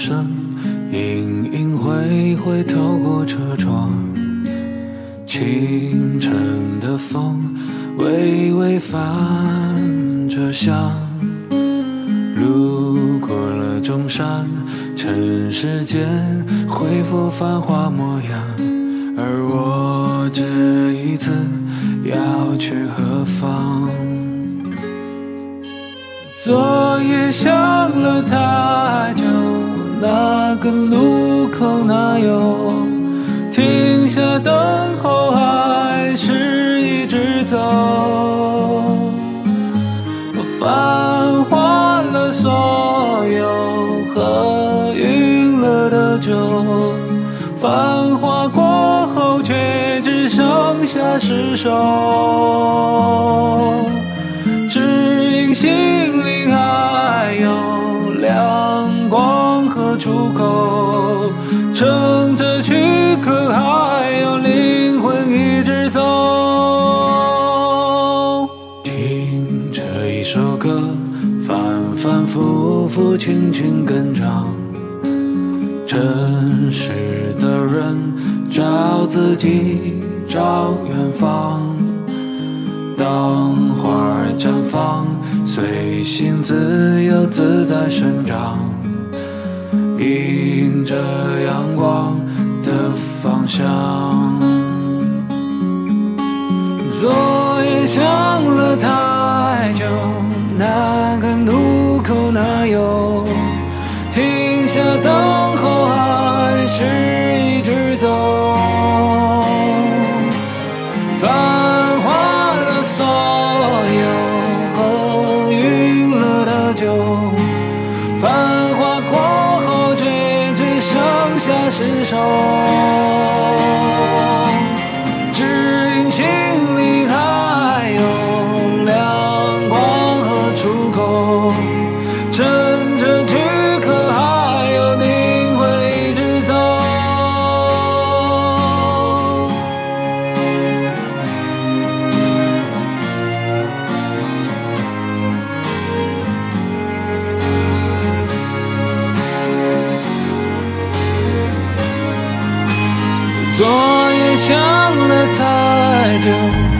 响声隐隐晦晦透过车窗，清晨的风微微泛着香，路过了中山，尘世间恢复繁华模样，而我这一次要去何方？昨夜想了太久，那个路口哪有停下等候，还是一直走？我繁华了所有喝晕了的酒，繁华过后却只剩下失守。出口，撑着躯壳，还有灵魂一直走。听着一首歌，反反复复，轻轻跟唱。真实的人找自己，找远方。当花儿绽放，随心自由自在生长，迎着阳光的方向。昨夜想了太久，那个路口哪有停下等候，还是一直走？繁华了所有喝晕了的酒，失手。想了太久，